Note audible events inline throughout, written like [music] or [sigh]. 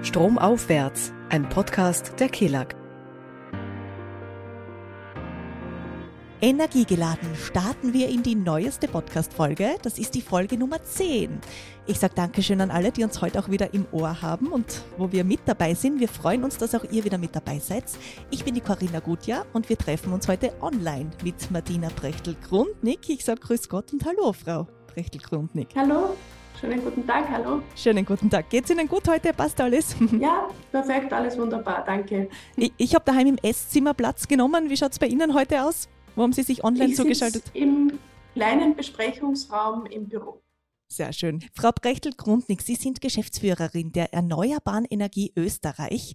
Stromaufwärts, ein Podcast der KELAG. Energiegeladen starten wir in die neueste Podcast-Folge. Das ist die Folge Nummer 10. Ich sage Dankeschön an alle, die uns heute auch wieder im Ohr haben und wo wir mit dabei sind. Wir freuen uns, dass auch ihr wieder mit dabei seid. Ich bin die Corinna Gutjahr und wir treffen uns heute online mit Martina Brechtel-Grundnick. Ich sage Grüß Gott und Hallo, Frau Brechtel-Grundnick. Hallo. Schönen guten Tag, hallo. Schönen guten Tag. Geht's Ihnen gut heute? Passt alles? [laughs] Ja, perfekt, alles wunderbar, danke. Ich, ich habe daheim im Esszimmer Platz genommen. Wie schaut es bei Ihnen heute aus? Wo haben Sie sich online ich zugeschaltet? Im kleinen Besprechungsraum im Büro. Sehr schön. Frau Brechtel-Grundnick, Sie sind Geschäftsführerin der Erneuerbaren Energie Österreich,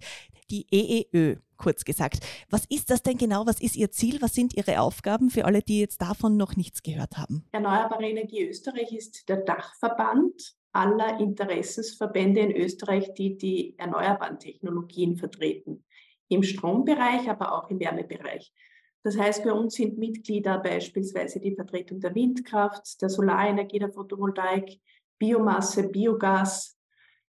die EEÖ, kurz gesagt. Was ist das denn genau? Was ist Ihr Ziel? Was sind Ihre Aufgaben für alle, die jetzt davon noch nichts gehört haben? Erneuerbare Energie Österreich ist der Dachverband aller Interessensverbände in Österreich, die die erneuerbaren Technologien vertreten. Im Strombereich, aber auch im Wärmebereich. Das heißt, bei uns sind Mitglieder beispielsweise die Vertretung der Windkraft, der Solarenergie, der Photovoltaik, Biomasse, Biogas,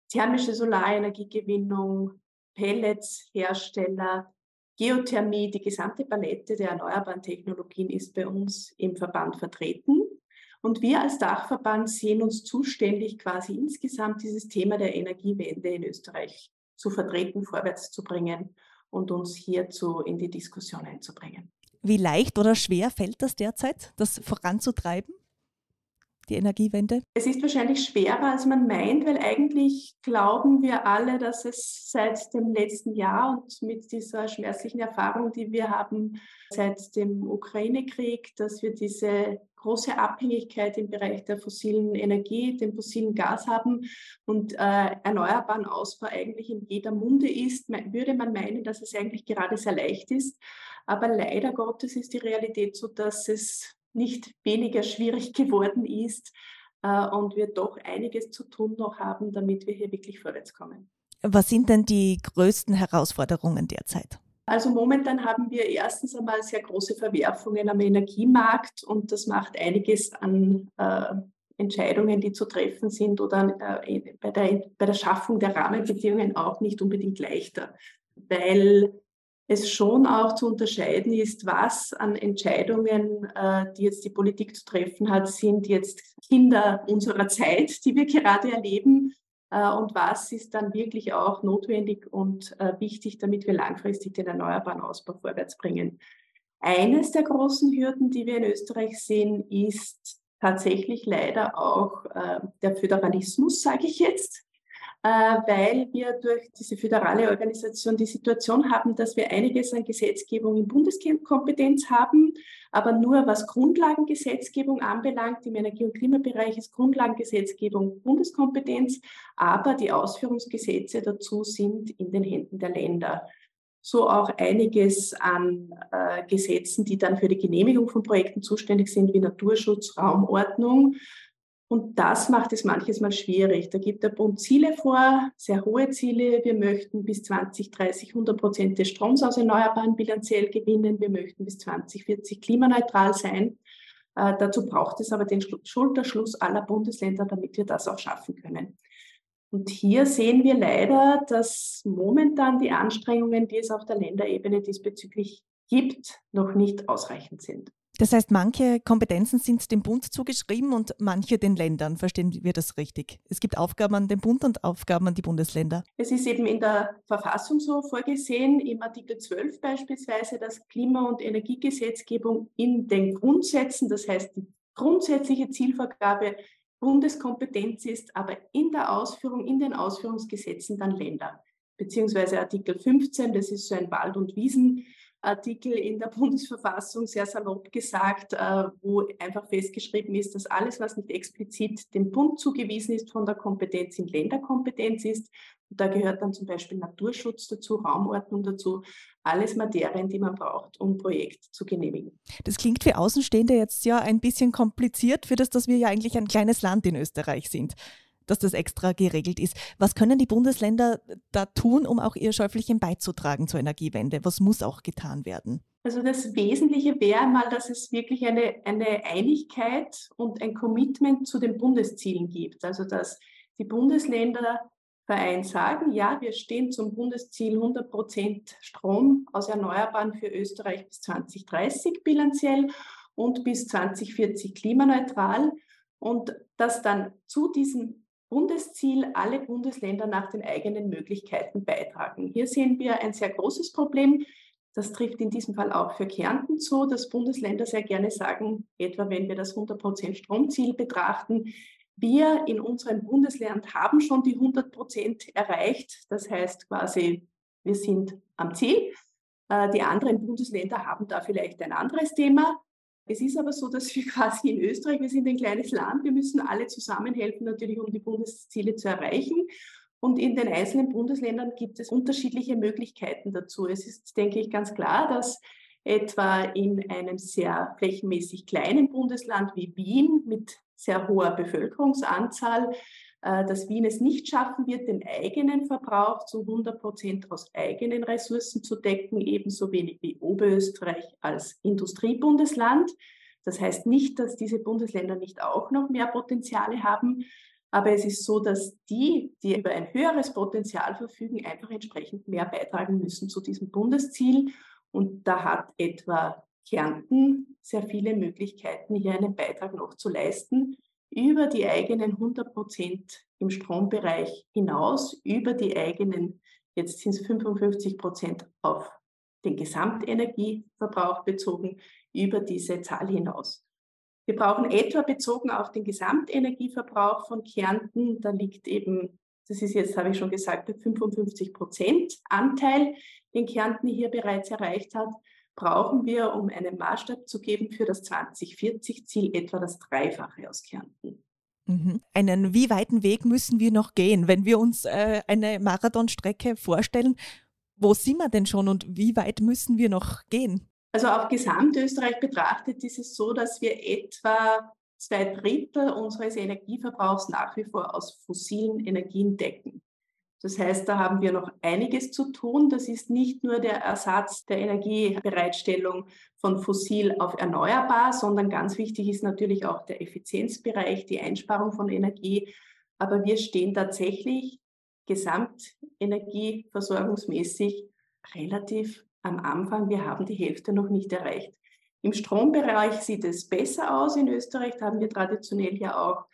thermische Solarenergiegewinnung, Pellets, Hersteller, Geothermie, die gesamte Palette der erneuerbaren Technologien ist bei uns im Verband vertreten. Und wir als Dachverband sehen uns zuständig, quasi insgesamt dieses Thema der Energiewende in Österreich zu vertreten, vorwärts zu bringen und uns hierzu in die Diskussion einzubringen. Wie leicht oder schwer fällt das derzeit, das voranzutreiben? Die Energiewende? Es ist wahrscheinlich schwerer, als man meint, weil eigentlich glauben wir alle, dass es seit dem letzten Jahr und mit dieser schmerzlichen Erfahrung, die wir haben seit dem Ukraine-Krieg, dass wir diese große Abhängigkeit im Bereich der fossilen Energie, dem fossilen Gas haben und äh, erneuerbaren Ausbau eigentlich in jeder Munde ist, würde man meinen, dass es eigentlich gerade sehr leicht ist. Aber leider Gottes ist die Realität so, dass es nicht weniger schwierig [laughs] geworden ist äh, und wir doch einiges zu tun noch haben, damit wir hier wirklich vorwärts kommen. Was sind denn die größten Herausforderungen derzeit? Also momentan haben wir erstens einmal sehr große Verwerfungen am Energiemarkt und das macht einiges an äh, Entscheidungen, die zu treffen sind oder äh, bei, der, bei der Schaffung der Rahmenbedingungen auch nicht unbedingt leichter, weil es schon auch zu unterscheiden ist, was an Entscheidungen, äh, die jetzt die Politik zu treffen hat, sind jetzt Kinder unserer Zeit, die wir gerade erleben, äh, und was ist dann wirklich auch notwendig und äh, wichtig, damit wir langfristig den erneuerbaren Ausbau vorwärts bringen. Eines der großen Hürden, die wir in Österreich sehen, ist tatsächlich leider auch der Föderalismus, sage ich jetzt. Äh, weil wir durch diese föderale Organisation die Situation haben, dass wir einiges an Gesetzgebung in Bundeskompetenz haben, aber nur was Grundlagengesetzgebung anbelangt, im Energie- und Klimabereich ist Grundlagengesetzgebung Bundeskompetenz, aber die Ausführungsgesetze dazu sind in den Händen der Länder. So auch einiges an äh, Gesetzen, die dann für die Genehmigung von Projekten zuständig sind, wie Naturschutz, Raumordnung und das macht es manches Mal schwierig. Da gibt der Bund Ziele vor, sehr hohe Ziele. Wir möchten bis 2030 100 Prozent des Stroms aus Erneuerbaren bilanziell gewinnen. Wir möchten bis 2040 klimaneutral sein. Äh, dazu braucht es aber den Schulterschluss aller Bundesländer, damit wir das auch schaffen können. Und hier sehen wir leider, dass momentan die Anstrengungen, die es auf der Länderebene diesbezüglich gibt, noch nicht ausreichend sind. Das heißt, manche Kompetenzen sind dem Bund zugeschrieben und manche den Ländern. Verstehen wir das richtig? Es gibt Aufgaben an den Bund und Aufgaben an die Bundesländer. Es ist eben in der Verfassung so vorgesehen, im Artikel 12 beispielsweise, dass Klima- und Energiegesetzgebung in den Grundsätzen, das heißt die grundsätzliche Zielvorgabe Bundeskompetenz ist, aber in der Ausführung, in den Ausführungsgesetzen dann Länder. Beziehungsweise Artikel 15, das ist so ein Wald- und Wiesen. Artikel in der [laughs] Bundesverfassung, sehr salopp gesagt, äh, wo einfach festgeschrieben ist, dass alles, was nicht explizit dem Bund zugewiesen ist von der Kompetenz, in Länderkompetenz ist. Und da gehört dann zum Beispiel Naturschutz dazu, Raumordnung dazu, alles Materien, die man braucht, um ein Projekt zu genehmigen. Das klingt für Außenstehende jetzt ja ein bisschen kompliziert, für das, dass wir ja eigentlich ein kleines Land in Österreich sind dass das extra geregelt ist. Was können die Bundesländer da tun, um auch ihr Schäufelchen beizutragen zur Energiewende? Was muss auch getan werden? Also das Wesentliche wäre mal, dass es wirklich eine, eine Einigkeit und ein Commitment zu den Bundeszielen gibt. Also dass die Bundesländer Verein sagen, ja, wir stehen zum Bundesziel 100 Prozent Strom aus Erneuerbaren für Österreich bis 2030 bilanziell und bis 2040 klimaneutral und dass dann zu diesem Bundesziel alle Bundesländer nach den eigenen Möglichkeiten beitragen. Hier sehen wir ein sehr großes Problem. Das trifft in diesem Fall auch für Kärnten zu, dass Bundesländer sehr gerne sagen, etwa wenn wir das 100% Stromziel betrachten, wir in unserem Bundesland haben schon die 100% erreicht. Das heißt quasi, wir sind am Ziel. Äh, die anderen Bundesländer haben da vielleicht ein anderes Thema. Es ist aber so, dass wir [laughs] quasi in Österreich, wir sind ein kleines Land, wir müssen alle zusammenhelfen, natürlich, um die Bundesziele zu erreichen. Und in den einzelnen Bundesländern gibt es unterschiedliche Möglichkeiten dazu. Es ist, denke ich, ganz klar, dass etwa in einem sehr flächenmäßig kleinen Bundesland wie Wien mit sehr hoher Bevölkerungsanzahl, dass Wien es nicht schaffen wird, den eigenen Verbrauch zu 100 Prozent aus eigenen Ressourcen zu decken, ebenso wenig wie Oberösterreich als Industriebundesland. Das heißt nicht, dass diese Bundesländer nicht auch noch mehr Potenziale haben, aber es ist so, dass die, die über ein höheres Potenzial verfügen, einfach entsprechend mehr beitragen müssen zu diesem Bundesziel. Und da hat etwa Kärnten sehr viele Möglichkeiten, hier einen Beitrag noch zu leisten, über die eigenen 100 Prozent im Strombereich hinaus, über die eigenen, jetzt sind es 55 Prozent auf den Gesamtenergieverbrauch bezogen, über diese Zahl hinaus. Wir brauchen etwa bezogen auf den Gesamtenergieverbrauch von Kärnten, da liegt eben, das ist jetzt, habe ich schon gesagt, der 55 Prozent Anteil, den Kärnten hier bereits erreicht hat, brauchen wir, um einen Maßstab zu geben für das 2040-Ziel, etwa das Dreifache aus Kärnten. Mhm. Einen wie weiten Weg müssen wir noch gehen, wenn wir uns äh, eine Marathonstrecke vorstellen? Wo sind wir denn schon und wie weit müssen wir noch gehen? Also auf Gesamtösterreich betrachtet ist es so, dass wir etwa zwei Drittel unseres Energieverbrauchs nach wie vor aus fossilen Energien decken. Das heißt, da haben wir noch einiges zu tun. Das ist nicht nur der Ersatz der Energiebereitstellung von fossil auf erneuerbar, sondern ganz wichtig ist natürlich auch der Effizienzbereich, die Einsparung von Energie. Aber wir stehen tatsächlich gesamtenergieversorgungsmäßig relativ am Anfang, wir haben die Hälfte noch nicht erreicht. Im Strombereich sieht es besser aus in Österreich. Haben wir traditionell ja auch,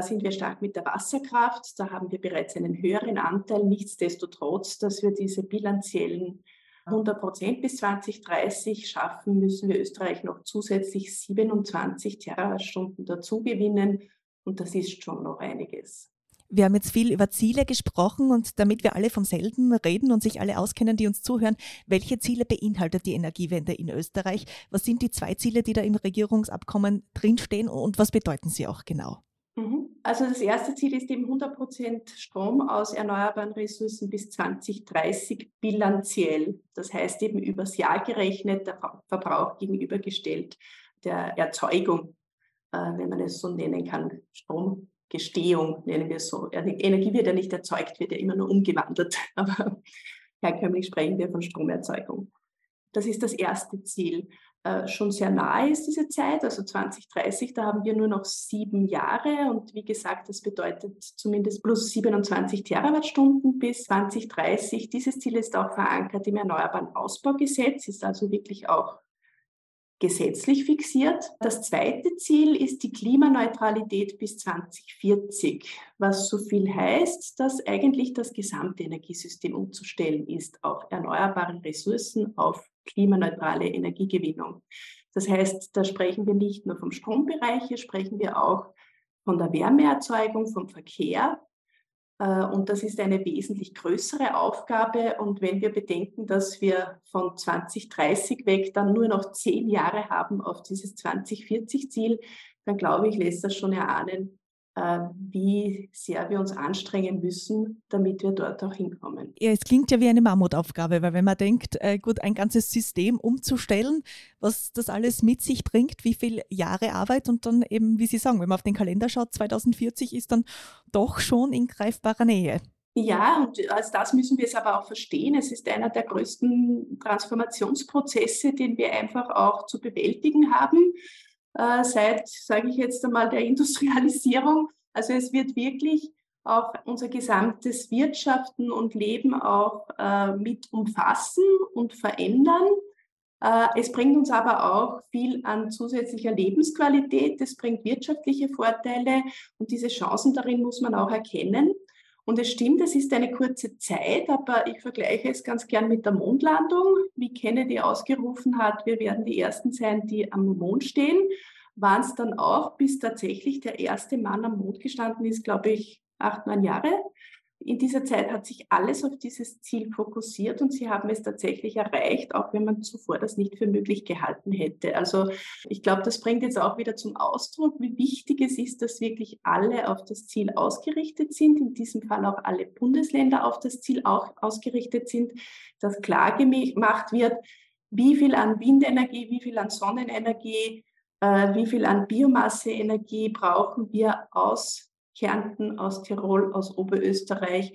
sind wir stark mit der Wasserkraft. Da haben wir bereits einen höheren Anteil. Nichtsdestotrotz, dass wir diese bilanziellen 100 Prozent bis 2030 schaffen, müssen wir Österreich noch zusätzlich 27 Terawattstunden dazugewinnen. Und das ist schon noch einiges. Wir haben jetzt viel über Ziele gesprochen und damit wir alle vom selben reden und sich alle auskennen, die uns zuhören, welche Ziele beinhaltet die Energiewende in Österreich? Was sind die zwei Ziele, die da im Regierungsabkommen drinstehen und was bedeuten sie auch genau? Also das erste Ziel ist eben 100 Prozent Strom aus erneuerbaren Ressourcen bis 2030 bilanziell. Das heißt eben übers Jahr gerechnet, der Verbrauch gegenübergestellt der Erzeugung, äh, wenn man es so nennen kann, Strom Gestehung, nennen wir es so. Energie wird ja nicht erzeugt, wird ja immer nur umgewandelt. [laughs] Aber herkömmlich sprechen wir von Stromerzeugung. Das ist das erste Ziel. Äh, schon sehr nahe ist diese Zeit, also 2030, da haben wir nur noch sieben Jahre und wie gesagt, das bedeutet zumindest plus 27 Terawattstunden bis 2030. Dieses Ziel ist auch verankert im Erneuerbaren Ausbaugesetz, ist also wirklich auch gesetzlich fixiert. Das zweite Ziel ist die Klimaneutralität bis 2040, was so viel heißt, dass eigentlich das gesamte Energiesystem umzustellen ist auf erneuerbare Ressourcen, auf klimaneutrale Energiegewinnung. Das heißt, da sprechen wir nicht nur vom Strombereich, hier sprechen wir auch von der Wärmeerzeugung, vom Verkehr, äh, und das ist eine wesentlich größere Aufgabe. Und wenn wir bedenken, dass wir von 2030 weg dann nur noch zehn Jahre haben auf dieses 2040-Ziel, dann glaube ich, lässt das schon erahnen, wie sehr wir uns anstrengen müssen, damit wir dort auch hinkommen. Ja, es klingt ja wie eine Mammutaufgabe, weil wenn man denkt, äh, gut, ein ganzes System umzustellen, was das alles mit sich bringt, wie viele Jahre Arbeit und dann eben, wie Sie sagen, wenn man auf den Kalender schaut, 2040 ist dann doch schon in greifbarer Nähe. Ja, und als das müssen wir es aber auch verstehen. Es ist einer der größten Transformationsprozesse, den wir einfach auch zu bewältigen haben äh, seit, sage ich jetzt einmal, der Industrialisierung. Also es wird wirklich auch unser gesamtes Wirtschaften und Leben auch äh, mit umfassen und verändern. Äh, es bringt uns aber auch viel an zusätzlicher Lebensqualität, es bringt wirtschaftliche Vorteile und diese Chancen darin muss man auch erkennen. Und es stimmt, es ist eine kurze Zeit, aber ich vergleiche es ganz gern mit der Mondlandung. Wie Kennedy ausgerufen hat, wir werden die Ersten sein, die am Mond stehen, waren es dann auch, bis tatsächlich der erste Mann am Mond gestanden ist, glaube ich, acht, neun Jahre. In dieser Zeit hat sich alles auf dieses Ziel fokussiert und sie haben es tatsächlich erreicht, auch wenn man zuvor das nicht für möglich gehalten hätte. Also ich glaube, das bringt jetzt auch wieder zum Ausdruck, wie wichtig es ist, dass wirklich alle auf das Ziel ausgerichtet sind, in diesem Fall auch alle Bundesländer auf das Ziel auch ausgerichtet sind, dass klar gemacht wird, wie viel an Windenergie, wie viel an Sonnenenergie, äh, wie viel an Biomasseenergie brauchen wir aus Kärnten, aus Tirol, aus Oberösterreich.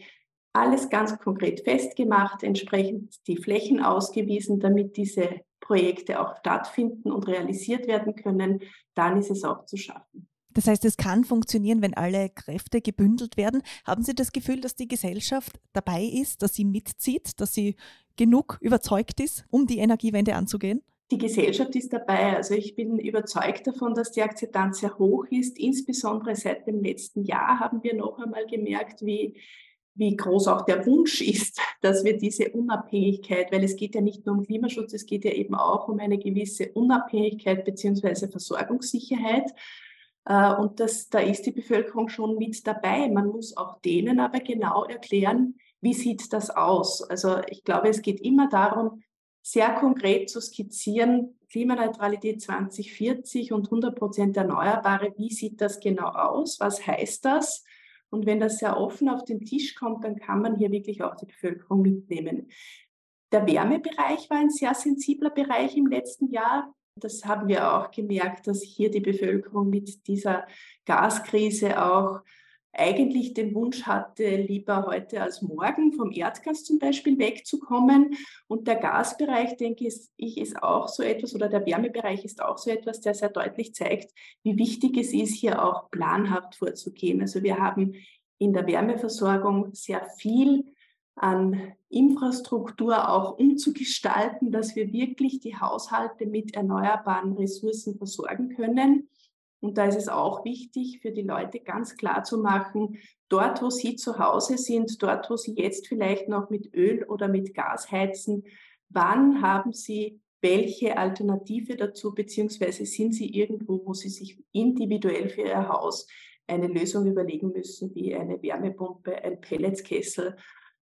Alles ganz konkret festgemacht, entsprechend die Flächen ausgewiesen, damit diese Projekte auch stattfinden und realisiert werden können. Dann ist es auch zu schaffen. Das heißt, es kann funktionieren, wenn alle Kräfte gebündelt werden. Haben Sie das Gefühl, dass die Gesellschaft dabei ist, dass sie mitzieht, dass sie genug überzeugt ist, um die Energiewende anzugehen? Die Gesellschaft ist dabei. Also ich bin überzeugt davon, dass die Akzeptanz sehr hoch ist. Insbesondere seit dem letzten Jahr haben wir noch einmal gemerkt, wie, wie groß auch der Wunsch ist, dass wir diese Unabhängigkeit, weil es geht ja nicht nur um Klimaschutz, es geht ja eben auch um eine gewisse Unabhängigkeit beziehungsweise Versorgungssicherheit. Äh, und das, da ist die Bevölkerung schon mit dabei. Man muss auch denen aber genau erklären, wie sieht das aus. Also ich glaube, es geht immer darum, sehr konkret zu skizzieren, Klimaneutralität 2040 und 100 Prozent Erneuerbare, wie sieht das genau aus? Was heißt das? Und wenn das sehr offen auf den Tisch kommt, dann kann man hier wirklich auch die Bevölkerung mitnehmen. Der Wärmebereich war ein sehr sensibler Bereich im letzten Jahr. Das haben wir auch gemerkt, dass hier die Bevölkerung mit dieser Gaskrise auch eigentlich den Wunsch hatte, lieber heute als morgen vom Erdgas zum Beispiel wegzukommen. Und der Gasbereich, denke ich, ist auch so etwas, oder der Wärmebereich ist auch so etwas, der sehr deutlich zeigt, wie wichtig es ist, hier auch planhaft vorzugehen. Also wir haben in der Wärmeversorgung sehr viel an Infrastruktur auch umzugestalten, dass wir wirklich die Haushalte mit erneuerbaren Ressourcen versorgen können. Und da ist es auch wichtig für die Leute ganz klar zu machen, dort, wo sie zu Hause sind, dort, wo sie jetzt vielleicht noch mit Öl oder mit Gas heizen, wann haben sie welche Alternative dazu, beziehungsweise sind sie irgendwo, wo sie sich individuell für ihr Haus eine Lösung überlegen müssen, wie eine Wärmepumpe, ein Pelletskessel.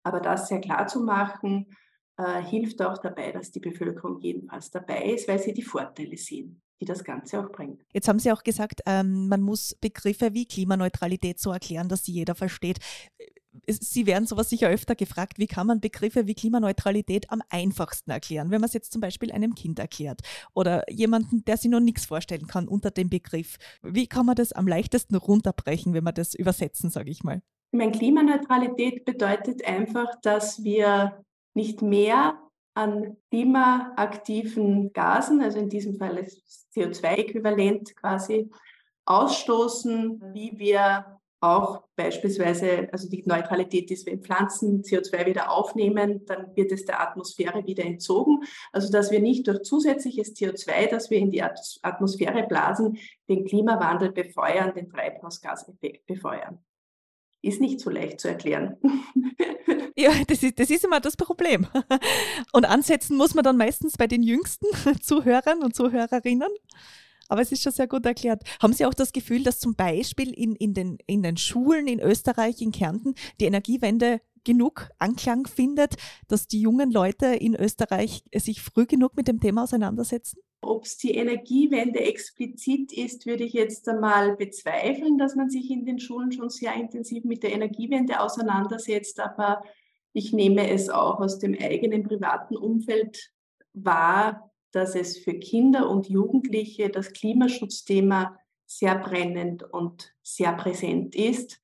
Aber das sehr klar zu machen, äh, hilft auch dabei, dass die Bevölkerung jedenfalls dabei ist, weil sie die Vorteile sehen die das Ganze auch bringt. Jetzt haben Sie auch gesagt, ähm, man muss Begriffe wie Klimaneutralität so erklären, dass sie jeder versteht. Sie werden sowas sicher öfter gefragt, wie kann man Begriffe wie Klimaneutralität am einfachsten erklären, wenn man es jetzt zum Beispiel einem Kind erklärt oder jemanden, der sich noch nichts vorstellen kann unter dem Begriff. Wie kann man das am leichtesten runterbrechen, wenn man das übersetzen, sage ich mal? Ich meine, Klimaneutralität bedeutet einfach, dass wir nicht mehr an klimaaktiven Gasen, also in diesem Fall ist CO2-Äquivalent quasi, ausstoßen, wie wir auch beispielsweise, also die Neutralität ist, wenn Pflanzen CO2 wieder aufnehmen, dann wird es der Atmosphäre wieder entzogen. Also dass wir nicht durch zusätzliches CO2, das wir in die Atmosphäre blasen, den Klimawandel befeuern, den Treibhausgaseffekt befeuern. Ist nicht so leicht zu erklären. [laughs] Ja, das ist, das ist immer das Problem. Und ansetzen muss man dann meistens bei den jüngsten [laughs] Zuhörern und Zuhörerinnen. Aber es ist schon sehr gut erklärt. Haben Sie auch das Gefühl, dass zum Beispiel in, in, den, in den Schulen in Österreich, in Kärnten, die Energiewende genug Anklang findet, dass die jungen Leute in Österreich sich früh genug mit dem Thema auseinandersetzen? Ob es die Energiewende explizit ist, würde ich jetzt einmal bezweifeln, dass man sich in den Schulen schon sehr intensiv mit der Energiewende auseinandersetzt. Aber ich nehme es auch aus dem eigenen privaten Umfeld wahr, dass es für Kinder und Jugendliche das Klimaschutzthema sehr brennend und sehr präsent ist.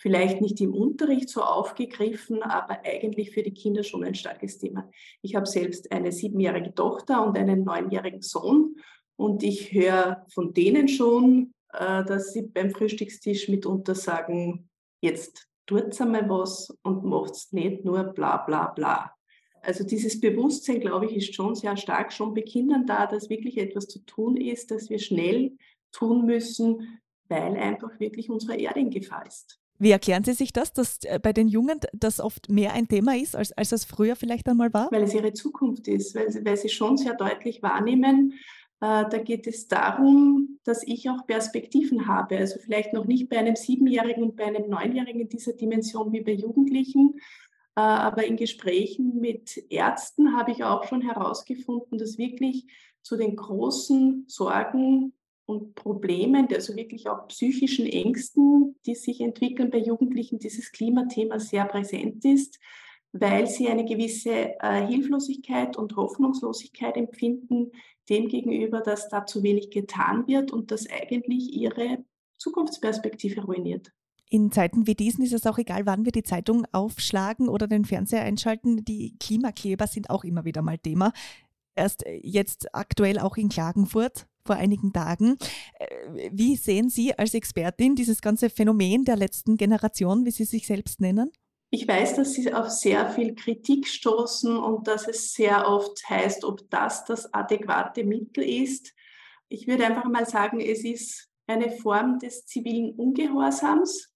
Vielleicht nicht im Unterricht so aufgegriffen, aber eigentlich für die Kinder schon ein starkes Thema. Ich habe selbst eine siebenjährige Tochter und einen neunjährigen Sohn und ich höre von denen schon, äh, dass sie beim Frühstückstisch mitunter sagen, jetzt tut einmal was und macht nicht nur bla bla bla. Also dieses Bewusstsein, glaube ich, ist schon sehr stark, schon bei Kindern da, dass wirklich etwas zu tun ist, dass wir schnell tun müssen, weil einfach wirklich unsere Erde in Gefahr ist. Wie erklären Sie sich das, dass äh, bei den Jungen das oft mehr ein Thema ist, als, als es früher vielleicht einmal war? Weil es ihre Zukunft ist, weil, weil sie schon sehr deutlich wahrnehmen, äh, da geht es darum, dass ich auch Perspektiven habe. Also vielleicht noch nicht bei einem Siebenjährigen und bei einem Neunjährigen in dieser Dimension wie bei Jugendlichen, äh, aber in Gesprächen mit Ärzten habe ich auch schon herausgefunden, dass wirklich zu den großen Sorgen und Problemen, also wirklich auch psychischen Ängsten, die sich entwickeln bei Jugendlichen, dieses Klimathema sehr präsent ist, weil sie eine gewisse äh, Hilflosigkeit und Hoffnungslosigkeit empfinden, demgegenüber, dass da zu wenig getan wird und das eigentlich ihre Zukunftsperspektive ruiniert. In Zeiten wie diesen ist es auch egal, wann wir die Zeitung aufschlagen oder den Fernseher einschalten. Die Klimakleber sind auch immer wieder mal Thema. Erst äh, jetzt aktuell auch in Klagenfurt vor einigen Tagen. Äh, wie sehen Sie als Expertin dieses ganze Phänomen der letzten Generation, wie Sie sich selbst nennen? Ich weiß, dass Sie auf sehr viel Kritik stoßen und dass es sehr oft heißt, ob das das adäquate Mittel ist. Ich würde einfach mal sagen, es ist eine Form des zivilen Ungehorsams,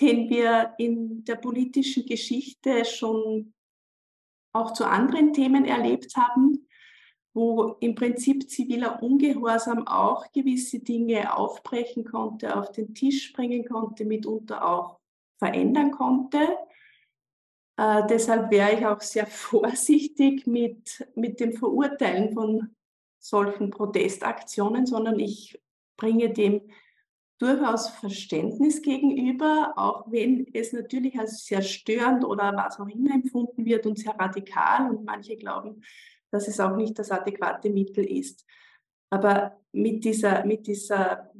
den wir in der politischen Geschichte schon auch zu anderen Themen erlebt haben wo im Prinzip ziviler Ungehorsam auch gewisse Dinge aufbrechen konnte, auf den Tisch bringen konnte, mitunter auch verändern konnte. Äh, deshalb wäre ich auch sehr [laughs] vorsichtig mit, mit dem Verurteilen von solchen Protestaktionen, sondern ich bringe dem durchaus Verständnis gegenüber, auch wenn es natürlich als sehr störend oder was auch immer empfunden wird und sehr radikal und manche glauben, dass es auch nicht das adäquate Mittel ist. Aber mit dieser, mit dieser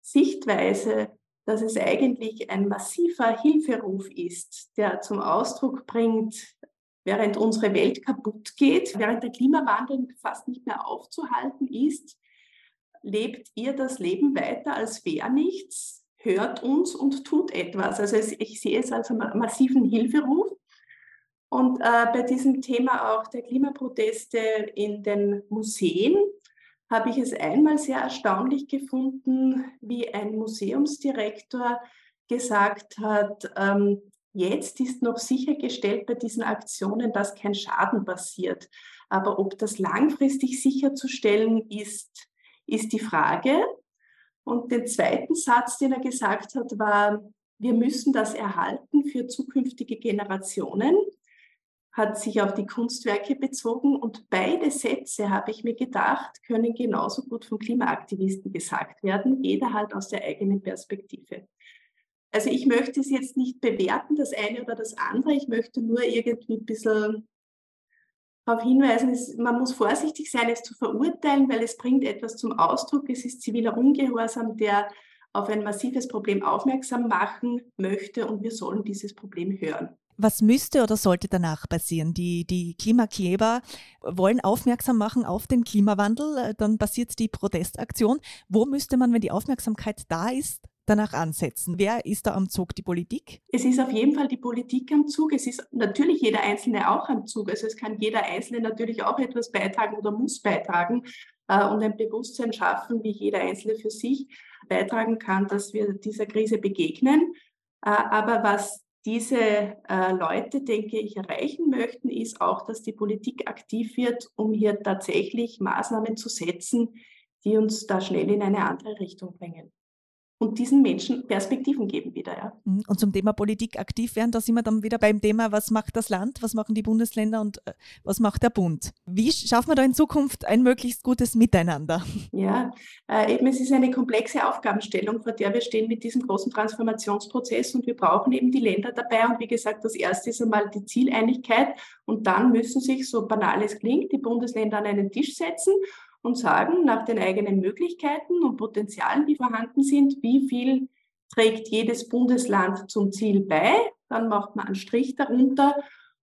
Sichtweise, dass es eigentlich ein massiver Hilferuf ist, der zum Ausdruck bringt, während unsere Welt kaputt geht, während der Klimawandel fast nicht mehr aufzuhalten ist, lebt ihr das Leben weiter, als wäre nichts, hört uns und tut etwas. Also ich sehe es als einen massiven Hilferuf. Und äh, bei diesem Thema auch der Klimaproteste in den Museen habe ich es einmal sehr erstaunlich gefunden, wie ein Museumsdirektor gesagt hat, ähm, jetzt ist noch sichergestellt bei diesen Aktionen, dass kein Schaden passiert. Aber ob das langfristig sicherzustellen ist, ist die Frage. Und den zweiten Satz, den er gesagt hat, war, wir müssen das erhalten für zukünftige Generationen hat sich auf die Kunstwerke bezogen und beide Sätze, habe ich mir gedacht, können genauso gut von Klimaaktivisten gesagt werden, jeder halt aus der eigenen Perspektive. Also ich möchte es jetzt nicht bewerten, das eine oder das andere, ich möchte nur irgendwie ein bisschen darauf hinweisen, man muss vorsichtig sein, es zu verurteilen, weil es bringt etwas zum Ausdruck, es ist ziviler Ungehorsam, der auf ein massives Problem aufmerksam machen möchte und wir sollen dieses Problem hören. Was müsste oder sollte danach passieren? Die, die Klimakleber wollen aufmerksam machen auf den Klimawandel, äh, dann passiert die Protestaktion. Wo müsste man, wenn die Aufmerksamkeit da ist, danach ansetzen? Wer ist da am Zug? Die Politik? Es ist auf jeden Fall die Politik am Zug. Es ist natürlich jeder Einzelne auch am Zug. Also es kann jeder Einzelne natürlich auch etwas beitragen oder muss beitragen äh, und ein Bewusstsein schaffen, wie jeder Einzelne für sich beitragen kann, dass wir dieser Krise begegnen. Äh, aber was diese äh, Leute, denke ich, erreichen möchten, ist auch, dass die Politik aktiv wird, um hier tatsächlich Maßnahmen zu setzen, die uns da schnell in eine andere Richtung bringen und diesen Menschen Perspektiven geben wieder. Ja. Mhm. Und zum Thema Politik aktiv werden, da sind wir dann wieder beim Thema, was macht das Land, was machen die Bundesländer und äh, was macht der Bund? Wie schaffen wir da in Zukunft ein möglichst gutes Miteinander? [laughs] Ja, äh, eben es ist eine komplexe Aufgabenstellung, vor der wir stehen mit diesem großen Transformationsprozess und wir brauchen eben die Länder dabei. Und wie gesagt, das erste ist einmal die Zieleinigkeit und dann müssen sich, so banal es klingt, die Bundesländer an einen Tisch setzen und sagen nach den eigenen Möglichkeiten und Potenzialen, die vorhanden sind, wie viel trägt jedes Bundesland zum Ziel bei. Dann macht man einen Strich darunter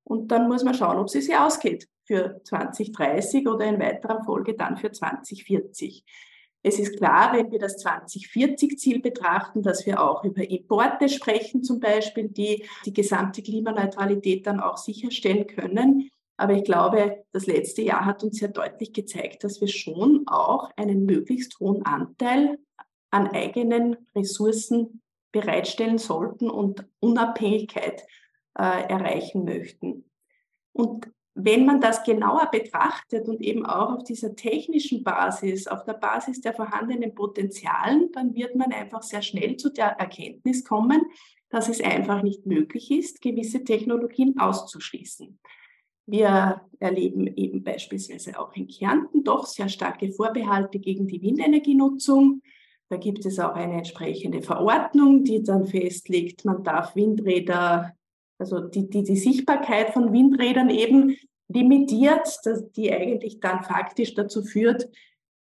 und dann muss man schauen, ob es sich ausgeht für 2030 oder in weiterer Folge dann für 2040. Es ist klar, wenn wir das 2040-Ziel betrachten, dass wir auch über Importe sprechen, zum Beispiel, die die gesamte Klimaneutralität dann auch sicherstellen können. Aber ich glaube, das letzte Jahr hat uns sehr deutlich gezeigt, dass wir schon auch einen möglichst hohen Anteil an eigenen Ressourcen bereitstellen sollten und Unabhängigkeit äh, erreichen möchten. Und wenn man das genauer betrachtet und eben auch auf dieser technischen Basis, auf der Basis der vorhandenen Potenzialen, dann wird man einfach sehr schnell zu der Erkenntnis kommen, dass es einfach nicht möglich ist, gewisse Technologien auszuschließen. Wir erleben eben beispielsweise auch in Kärnten doch sehr starke Vorbehalte gegen die Windenergienutzung. Da gibt es auch eine entsprechende Verordnung, die dann festlegt, man darf Windräder also die, die, die Sichtbarkeit von Windrädern eben limitiert, dass die eigentlich dann faktisch dazu führt,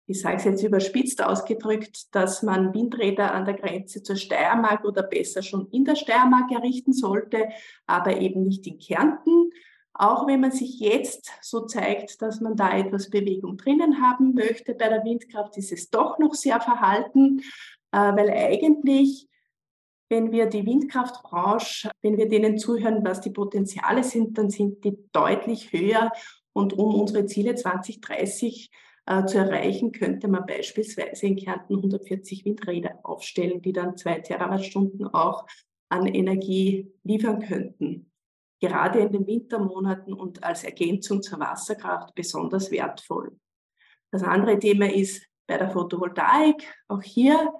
ich sage es jetzt überspitzt ausgedrückt, dass man Windräder an der Grenze zur Steiermark oder besser schon in der Steiermark errichten sollte, aber eben nicht in Kärnten. Auch wenn man sich jetzt so zeigt, dass man da etwas Bewegung drinnen haben möchte bei der Windkraft, ist es doch noch sehr verhalten, äh, weil eigentlich wenn wir die Windkraftbranche, wenn wir denen zuhören, was die Potenziale sind, dann sind die deutlich höher. Und um unsere Ziele 2030 äh, zu erreichen, könnte man beispielsweise in Kärnten 140 Windräder aufstellen, die dann zwei Terawattstunden auch an Energie liefern könnten. Gerade in den Wintermonaten und als Ergänzung zur Wasserkraft besonders wertvoll. Das andere Thema ist bei der Photovoltaik. Auch hier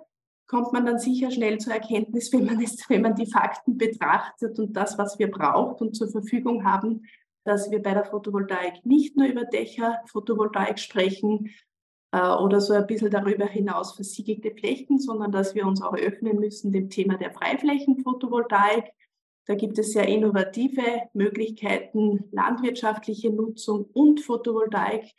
kommt man dann sicher schnell zur Erkenntnis, wenn man, es, wenn man die Fakten betrachtet und das, was wir brauchen und zur Verfügung haben, dass wir bei der Photovoltaik nicht nur über Dächer-Photovoltaik sprechen äh, oder so ein bisschen darüber hinaus versiegelte Flächen, sondern dass wir uns auch öffnen müssen dem Thema der Freiflächen-Photovoltaik. Da gibt es sehr innovative Möglichkeiten, landwirtschaftliche Nutzung und Photovoltaik,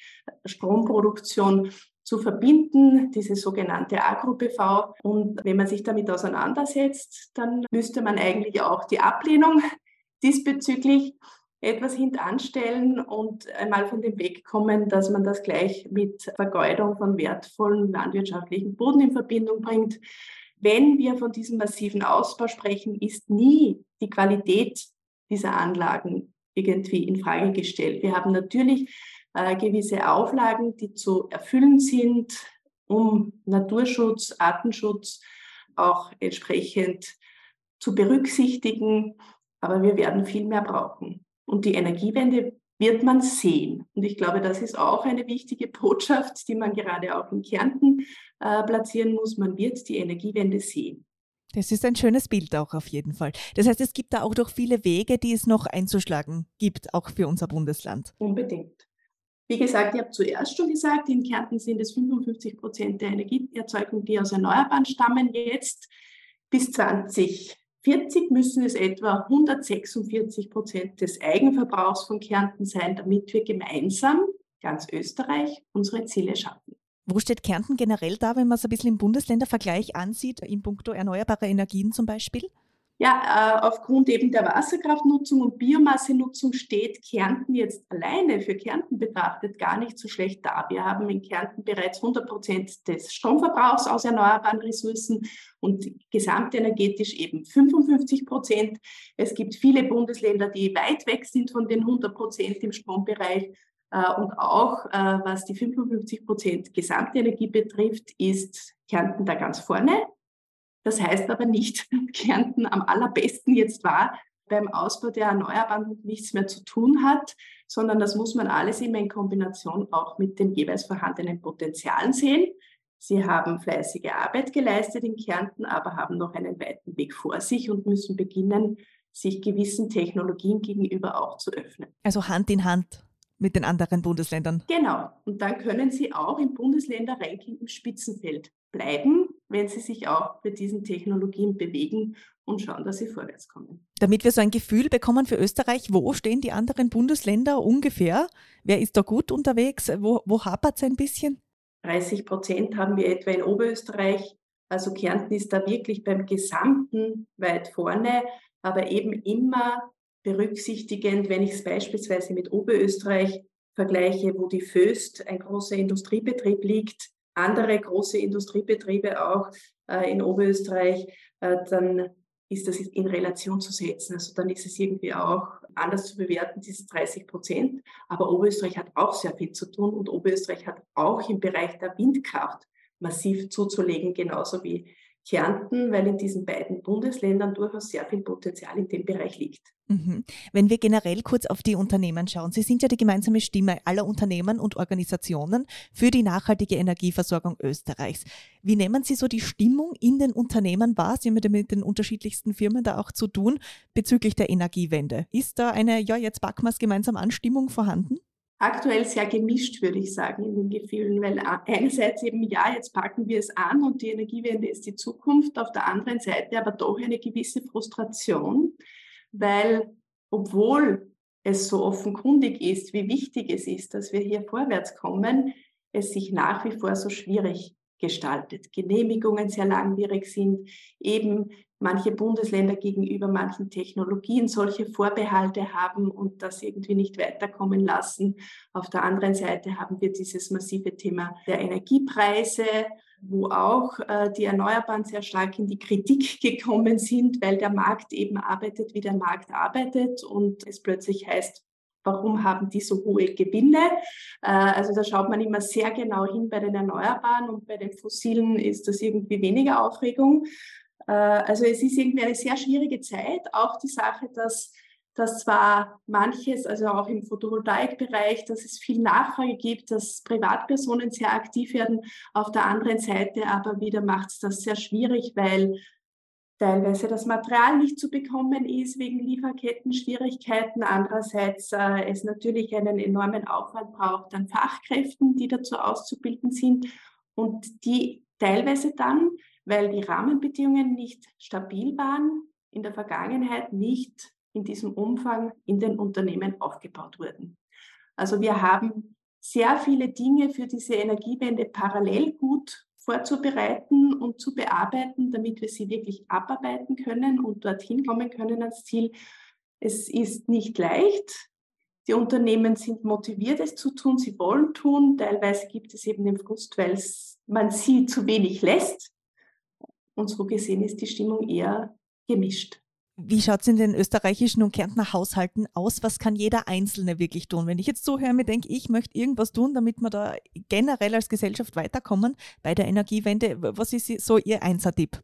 Stromproduktion zu verbinden, diese sogenannte Agro-PV. Und wenn man sich damit auseinandersetzt, dann müsste man eigentlich auch die Ablehnung [laughs] diesbezüglich etwas hintanstellen und einmal von dem Weg kommen, dass man das gleich mit Vergeudung von wertvollen landwirtschaftlichen Boden in Verbindung bringt. Wenn wir von diesem massiven Ausbau sprechen, ist nie die Qualität dieser Anlagen irgendwie in Frage gestellt. Wir haben natürlich äh, gewisse Auflagen, die zu erfüllen sind, um Naturschutz, Artenschutz auch entsprechend zu berücksichtigen. Aber wir werden viel mehr brauchen. Und die Energiewende wird man sehen. Und ich glaube, das ist auch eine wichtige Botschaft, die man gerade auch in Kärnten äh, platzieren muss. Man wird die Energiewende sehen. Das ist ein schönes Bild auch auf jeden Fall. Das heißt, es gibt da auch noch viele Wege, die es noch einzuschlagen gibt, auch für unser Bundesland. Unbedingt. Wie gesagt, ich habe zuerst schon gesagt, in Kärnten sind es 55 Prozent der Energieerzeugung, die aus Erneuerbaren stammen. Jetzt bis 2040 müssen es etwa 146 Prozent des Eigenverbrauchs von Kärnten sein, damit wir gemeinsam, ganz Österreich, unsere Ziele schaffen. Wo steht Kärnten generell da, wenn man es ein bisschen im Bundesländervergleich ansieht, in puncto erneuerbare Energien zum Beispiel? Ja, äh, aufgrund eben der Wasserkraftnutzung und Biomassenutzung steht Kärnten jetzt alleine für Kärnten betrachtet gar nicht so schlecht da. Wir haben in Kärnten bereits 100 Prozent des Stromverbrauchs aus erneuerbaren Ressourcen und gesamtenergetisch eben 55 Prozent. Es gibt viele Bundesländer, die weit weg sind von den 100 Prozent im Strombereich. Äh, und auch äh, was die 55 Prozent Gesamtenergie betrifft, ist Kärnten da ganz vorne. Das heißt aber nicht, [laughs] Kärnten am allerbesten jetzt war, beim Ausbau der Erneuerbaren nichts mehr zu tun hat, sondern das muss man alles immer in Kombination auch mit den jeweils vorhandenen Potenzialen sehen. Sie haben fleißige Arbeit geleistet in Kärnten, aber haben noch einen weiten Weg vor sich und müssen beginnen, sich gewissen Technologien gegenüber auch zu öffnen. Also Hand in Hand mit den anderen Bundesländern. Genau. Und dann können Sie auch im Bundesländer-Ranking im Spitzenfeld bleiben, wenn Sie sich auch bei diesen Technologien bewegen und schauen, dass Sie vorwärts kommen. Damit wir so ein Gefühl bekommen für Österreich, wo stehen die anderen Bundesländer ungefähr? Wer ist da gut unterwegs? Wo, wo hapert es ein bisschen? 30 Prozent haben wir etwa in Oberösterreich. Also Kärnten ist da wirklich beim Gesamten weit vorne, aber eben immer berücksichtigend, wenn ich es beispielsweise mit Oberösterreich vergleiche, wo die Föst, ein großer Industriebetrieb liegt, andere große Industriebetriebe auch äh, in Oberösterreich, äh, dann ist das in Relation zu setzen. Also dann ist es irgendwie auch anders zu bewerten, diese 30 Prozent. Aber Oberösterreich hat auch sehr viel zu tun und Oberösterreich hat auch im Bereich der Windkraft massiv zuzulegen, genauso wie Kärnten, weil in diesen beiden Bundesländern durchaus sehr viel Potenzial in dem Bereich liegt. Mhm. Wenn wir generell kurz auf die Unternehmen schauen, Sie sind ja die gemeinsame Stimme aller Unternehmen und Organisationen für die nachhaltige Energieversorgung Österreichs. Wie nehmen Sie so die Stimmung in den Unternehmen wahr? Sie haben mit den unterschiedlichsten Firmen da auch zu tun bezüglich der Energiewende. Ist da eine, ja, jetzt packen wir es gemeinsam an, Stimmung vorhanden? Aktuell sehr gemischt, würde ich sagen, in den Gefühlen, weil einerseits eben, ja, jetzt packen wir es an und die Energiewende ist die Zukunft, auf der anderen Seite aber doch eine gewisse Frustration, weil obwohl es so offenkundig ist, wie wichtig es ist, dass wir hier vorwärts kommen, es sich nach wie vor so schwierig gestaltet. Genehmigungen sehr langwierig sind, eben manche Bundesländer gegenüber manchen Technologien solche Vorbehalte haben und das irgendwie nicht weiterkommen lassen. Auf der anderen Seite haben wir dieses massive Thema der Energiepreise, wo auch äh, die Erneuerbaren sehr stark in die Kritik [laughs] gekommen sind, weil der Markt eben arbeitet, wie der Markt arbeitet und es plötzlich heißt, warum haben die so hohe Gewinne? Äh, also da schaut man immer sehr genau hin bei den Erneuerbaren und bei den Fossilen ist das irgendwie weniger Aufregung. Äh, also es ist irgendwie eine sehr schwierige Zeit. Auch die Sache, dass, dass zwar manches, also auch im Photovoltaikbereich, dass es viel Nachfrage gibt, dass Privatpersonen sehr aktiv werden. Auf der anderen Seite aber wieder macht es das sehr schwierig, weil teilweise das Material nicht zu bekommen ist wegen Lieferketten-Schwierigkeiten. Andererseits äh, es natürlich einen enormen Aufwand braucht an Fachkräften, die dazu auszubilden sind und die teilweise dann weil die Rahmenbedingungen nicht stabil waren, in der Vergangenheit nicht in diesem Umfang in den Unternehmen aufgebaut wurden. Also wir haben sehr viele Dinge für diese Energiewende parallel gut vorzubereiten und zu bearbeiten, damit wir sie wirklich abarbeiten können und dorthin kommen können ans Ziel. Es ist nicht leicht. Die Unternehmen sind motiviert, es zu tun, sie wollen tun. Teilweise gibt es eben den Frust, weil man sie zu wenig lässt. Und so gesehen ist die Stimmung eher gemischt. Wie schaut es in den österreichischen und Kärntner Haushalten aus? Was kann jeder Einzelne wirklich tun? Wenn ich jetzt so höre, mir denke, ich möchte irgendwas tun, damit wir da generell als Gesellschaft weiterkommen bei der Energiewende. Was ist so Ihr Einser-Tipp?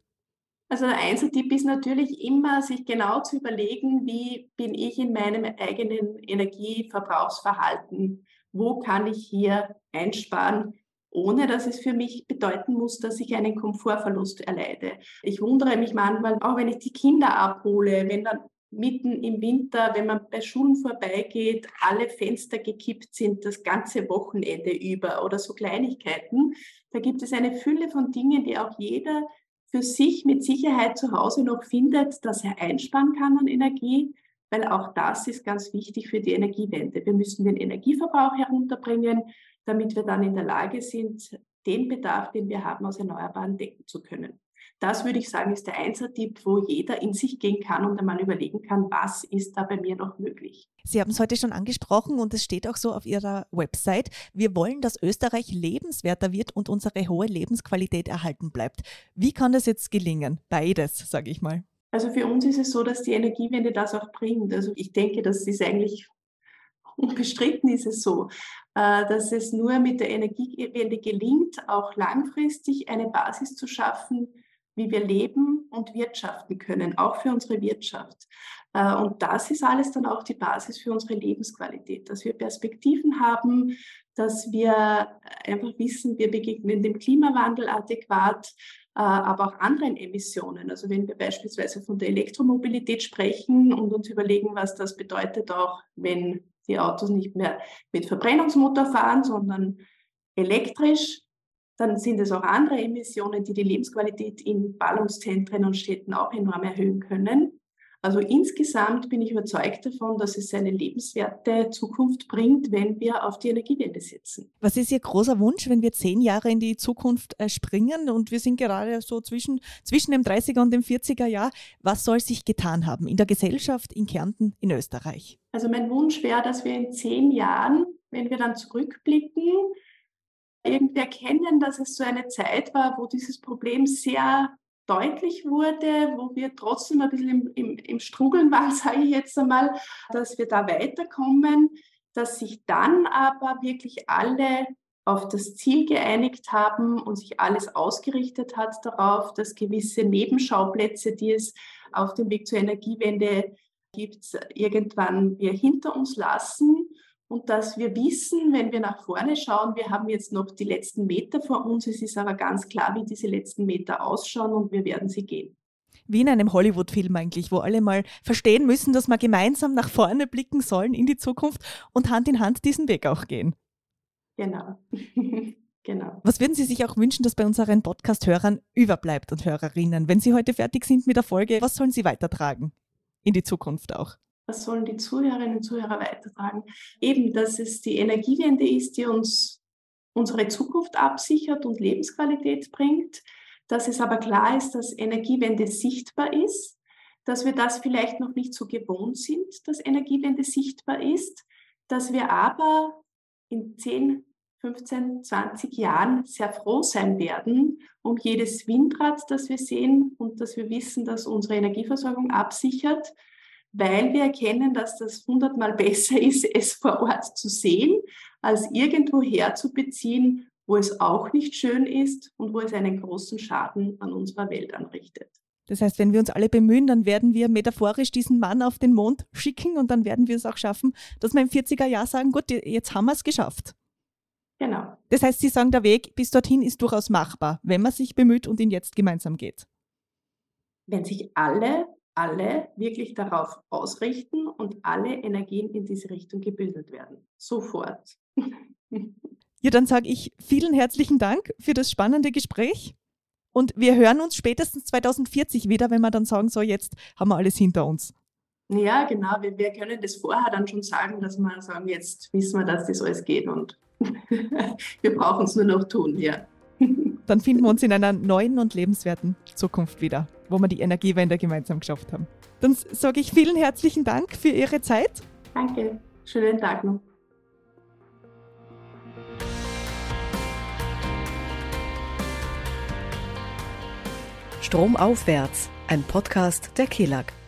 Also der Einzeltipp ist natürlich immer, sich genau zu überlegen, wie bin ich in meinem eigenen Energieverbrauchsverhalten? Wo kann ich hier einsparen? Ohne dass es für mich bedeuten muss, dass ich einen Komfortverlust erleide. Ich wundere mich manchmal, auch wenn ich die Kinder abhole, wenn dann mitten im Winter, wenn man bei Schulen vorbeigeht, alle Fenster gekippt sind, das ganze Wochenende über oder so Kleinigkeiten. Da gibt es eine Fülle von Dingen, die auch jeder für sich mit Sicherheit zu Hause noch findet, dass er einsparen kann an Energie, weil auch das ist ganz wichtig für die Energiewende. Wir müssen den Energieverbrauch herunterbringen damit wir dann in der Lage sind, den Bedarf, den wir haben, aus Erneuerbaren decken zu können. Das würde ich sagen, ist der Einser-Tipp, wo jeder in sich gehen kann und einmal überlegen kann, was ist da bei mir noch möglich. Sie haben es heute schon angesprochen und es steht auch so auf Ihrer Website. Wir wollen, dass Österreich lebenswerter wird und unsere hohe Lebensqualität erhalten bleibt. Wie kann das jetzt gelingen? Beides, sage ich mal. Also für uns ist es so, dass die Energiewende das auch bringt. Also ich denke, das ist eigentlich unbestritten ist es so, dass es nur mit der Energiewende gelingt, auch langfristig eine Basis zu schaffen, wie wir leben und wirtschaften können, auch für unsere Wirtschaft. Äh, und das ist alles dann auch die Basis für unsere Lebensqualität, dass wir Perspektiven haben, dass wir einfach wissen, wir begegnen dem Klimawandel adäquat, äh, aber auch anderen Emissionen. Also wenn wir beispielsweise von der Elektromobilität sprechen und uns überlegen, was das bedeutet, auch wenn die Autos nicht mehr mit Verbrennungsmotor fahren, sondern elektrisch. Dann sind es auch andere Emissionen, die die Lebensqualität in Ballungszentren und Städten auch enorm erhöhen können. Also insgesamt bin ich überzeugt davon, dass es eine lebenswerte Zukunft bringt, wenn wir auf die Energiewende setzen. Was ist Ihr großer Wunsch, wenn wir zehn Jahre in die Zukunft äh, springen und wir sind gerade so zwischen, zwischen dem 30er und dem 40er Jahr? Was soll sich getan haben in der Gesellschaft, in Kärnten, in Österreich? Also mein Wunsch wäre, dass wir in zehn Jahren, wenn wir dann zurückblicken, irgendwie erkennen, dass es so eine Zeit war, wo dieses Problem sehr deutlich wurde, wo wir trotzdem ein bisschen im, im, im Strugeln waren, [laughs] sage ich jetzt einmal, dass wir da weiterkommen, dass sich dann aber wirklich alle auf das Ziel geeinigt haben und sich alles ausgerichtet hat darauf, dass gewisse Nebenschauplätze, die es auf dem Weg zur Energiewende gibt, irgendwann wir hinter uns lassen und dass wir wissen, wenn wir nach vorne schauen, wir haben jetzt noch die letzten Meter vor uns, es ist aber ganz klar, wie diese letzten Meter ausschauen und wir werden sie gehen. Wie in einem Hollywood-Film eigentlich, wo alle mal verstehen müssen, dass wir gemeinsam nach vorne blicken sollen in die Zukunft und Hand in Hand diesen Weg auch gehen. Genau. [laughs] genau. Was würden Sie sich auch wünschen, dass bei unseren Podcast-Hörern überbleibt und Hörerinnen? Wenn Sie heute fertig sind mit der Folge, was sollen Sie weitertragen? In die Zukunft auch. Was sollen die Zuhörerinnen und Zuhörer weitertragen? Eben, dass es die Energiewende ist, die uns unsere Zukunft absichert und Lebensqualität bringt. Dass es aber klar ist, dass Energiewende sichtbar ist, dass wir das vielleicht noch nicht so gewohnt sind, dass Energiewende sichtbar ist, dass wir aber in 10, 15, 20 Jahren sehr froh sein werden um jedes Windrad, das wir sehen und dass wir wissen, dass unsere Energieversorgung absichert, weil wir erkennen, dass das hundertmal [laughs] besser ist, es vor Ort zu sehen, als irgendwo herzubeziehen, wo es auch nicht schön ist und wo es einen großen Schaden an unserer Welt anrichtet. Das heißt, wenn wir uns alle bemühen, dann werden wir metaphorisch diesen Mann auf den Mond schicken und dann werden wir es auch schaffen, dass wir im 40er Jahr sagen, gut, jetzt haben wir es geschafft. Genau. Das heißt, Sie sagen, der Weg bis dorthin ist durchaus machbar, wenn man sich bemüht und ihn jetzt gemeinsam geht. Wenn sich alle, alle wirklich darauf ausrichten und alle Energien in diese Richtung gebildet werden. Sofort. [laughs] ja, dann sage ich vielen herzlichen Dank für das spannende Gespräch. Und wir hören uns spätestens 2040 wieder, wenn wir dann sagen, so jetzt haben wir alles hinter uns. Ja, genau. Wir, wir können das vorher dann schon sagen, dass wir sagen, jetzt wissen wir, dass das alles geht und [laughs] wir brauchen es nur noch tun, ja. Dann finden wir uns in einer neuen und lebenswerten Zukunft wieder, wo wir die Energiewende gemeinsam geschafft haben. Dann sage ich vielen herzlichen Dank für Ihre Zeit. Danke. Schönen Tag noch. Stromaufwärts, ein Podcast der KELAG.